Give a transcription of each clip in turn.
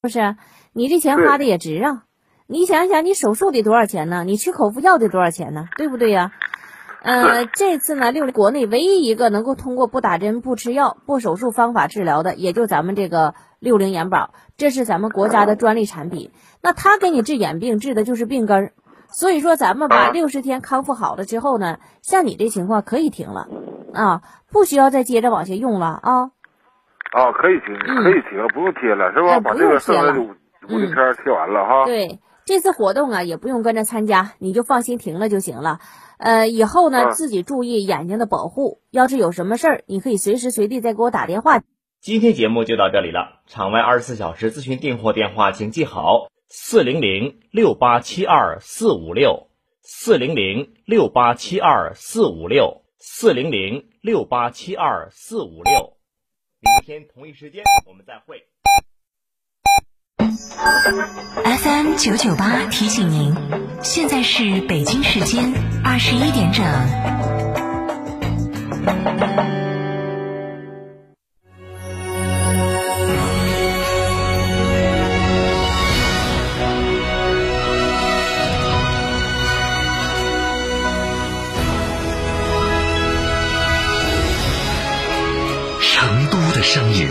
不是？你这钱花的也值啊！你想想，你手术得多少钱呢？你吃口服药得多少钱呢？对不对呀？呃，这次呢，六国内唯一一个能够通过不打针、不吃药、不手术方法治疗的，也就咱们这个六零眼保，这是咱们国家的专利产品。那他给你治眼病，治的就是病根儿。所以说，咱们把六十天康复好了之后呢，像你这情况可以停了，啊，不需要再接着往下用了啊。啊，可以停，可以停，不用贴了，是吧？把这个剩下的五五天贴完了哈。对，这次活动啊，也不用跟着参加，你就放心停了就行了。呃，以后呢，自己注意眼睛的保护。要是有什么事儿，你可以随时随地再给我打电话。今天节目就到这里了。场外二十四小时咨询订货电话，请记好：四零零六八七二四五六，四零零六八七二四五六，四零零六八七二四五六。明天同一时间我们再会。FM 九九八提醒您，现在是北京时间二十一点整。声音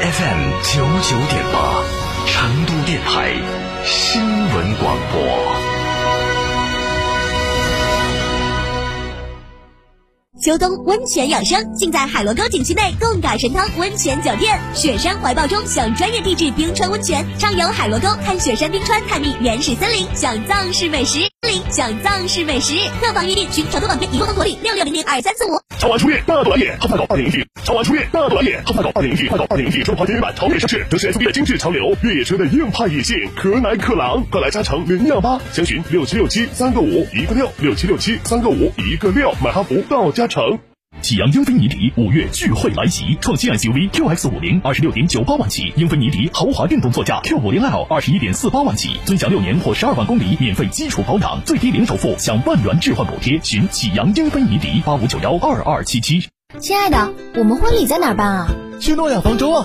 ，FM 九九点八，成都电台新闻广播。秋冬温泉养生，尽在海螺沟景区内贡嘎神汤温泉酒店。雪山怀抱中享专业地质冰川温泉，畅游海螺沟，看雪山冰川，探秘原始森林，享藏式美食。享藏式美食，客房预订群成都广电移动通理六六零零二三四五。超玩初夜大度来也，哈派狗二点零 G。超玩初夜大度来也，哈派狗二点零 G，发狗二点零 G 中华田园版超越上市，这是 SUV 的精致潮流，越野车的硬派野性，可奶可狼，快来加成零幺八，详询六七六七三个五一个六，六七六七三个五一个六，买哈弗到嘉诚。启阳英菲尼迪五月聚会来袭，创新 SUV QX 五零二十六点九八万起，英菲尼迪豪华运动座驾 Q 五零 L 二十一点四八万起，尊享六年或十二万公里免费基础保养，最低零首付享万元置换补贴。寻启阳英菲尼迪八五九幺二二七七。亲爱的，我们婚礼在哪办啊？去诺亚方舟啊！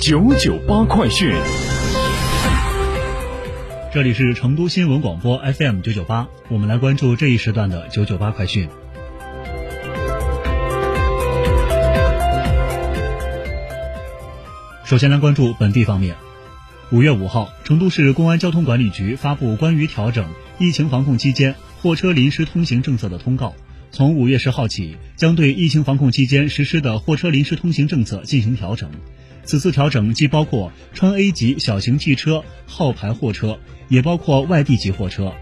九九八快讯。这里是成都新闻广播 FM 九九八，我们来关注这一时段的九九八快讯。首先来关注本地方面。五月五号，成都市公安交通管理局发布关于调整疫情防控期间货车临时通行政策的通告，从五月十号起，将对疫情防控期间实施的货车临时通行政策进行调整。此次调整既包括川 A 级小型汽车、号牌货车，也包括外地级货车。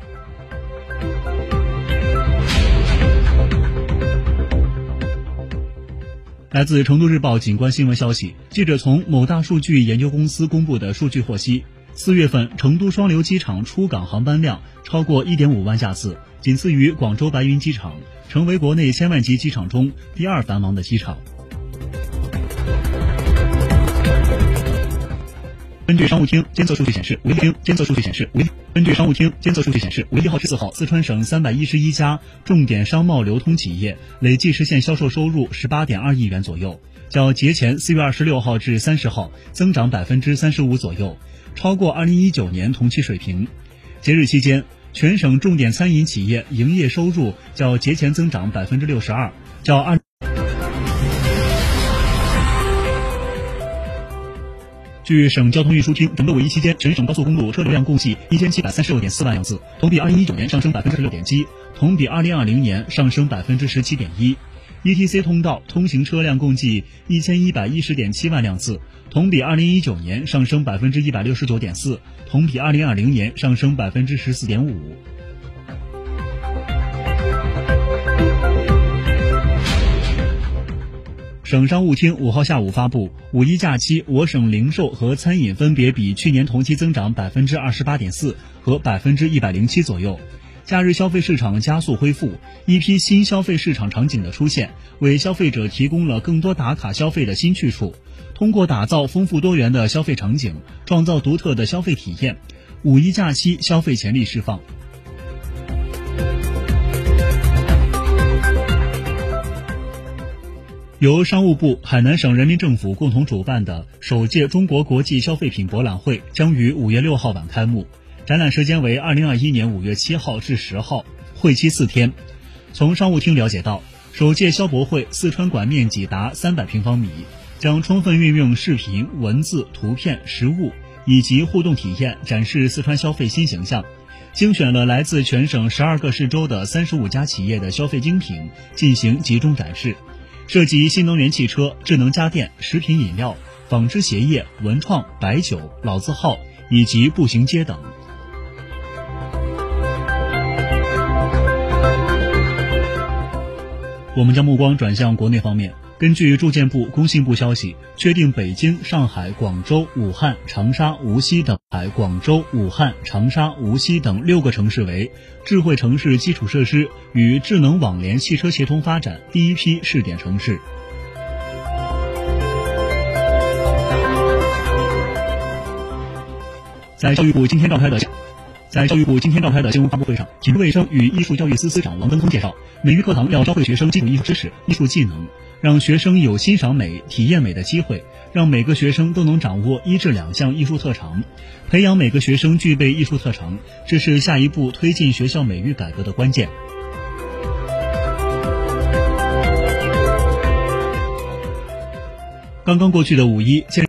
来自成都日报景观新闻消息，记者从某大数据研究公司公布的数据获悉，四月份成都双流机场出港航班量超过一点五万架次，仅次于广州白云机场，成为国内千万级机场中第二繁忙的机场。根据商务厅监测数据显示，五月厅监测数据显示，五根据商务厅监测数据显示，五一号至四号，四川省三百一十一家重点商贸流通企业累计实现销售收入十八点二亿元左右，较节前四月二十六号至三十号增长百分之三十五左右，超过二零一九年同期水平。节日期间，全省重点餐饮企业营业收入较节前增长百分之六十二，较二。据省交通运输厅，整个五一期间，全省高速公路车流量共计一千七百三十六点四万辆次，同比二零一九年上升百分之六点七，同比二零二零年上升百分之十七点一。ETC 通道通行车辆共计一千一百一十点七万辆次，同比二零一九年上升百分之一百六十九点四，同比二零二零年上升百分之十四点五。省商务厅五号下午发布，五一假期我省零售和餐饮分别比去年同期增长百分之二十八点四和百分之一百零七左右。假日消费市场加速恢复，一批新消费市场场景的出现，为消费者提供了更多打卡消费的新去处。通过打造丰富多元的消费场景，创造独特的消费体验，五一假期消费潜力释放。由商务部、海南省人民政府共同主办的首届中国国际消费品博览会将于五月六号晚开幕，展览时间为二零二一年五月七号至十号，会期四天。从商务厅了解到，首届消博会四川馆面积达三百平方米，将充分运用视频、文字、图片、实物以及互动体验，展示四川消费新形象。精选了来自全省十二个市州的三十五家企业的消费精品进行集中展示。涉及新能源汽车、智能家电、食品饮料、纺织鞋业、文创、白酒、老字号以及步行街等。我们将目光转向国内方面。根据住建部、工信部消息，确定北京、上海、广州、武汉、长沙、无锡等海广州、武汉、长沙、无锡等六个城市为智慧城市基础设施与智能网联汽车协同发展第一批试点城市。在教育部今天召开的。在教育部今天召开的新闻发布会上，体育卫生与艺术教育司司长王登峰介绍，美育课堂要教会学生基础艺术知识、艺术技能，让学生有欣赏美、体验美的机会，让每个学生都能掌握一至两项艺术特长，培养每个学生具备艺术特长，这是下一步推进学校美育改革的关键。刚刚过去的五一，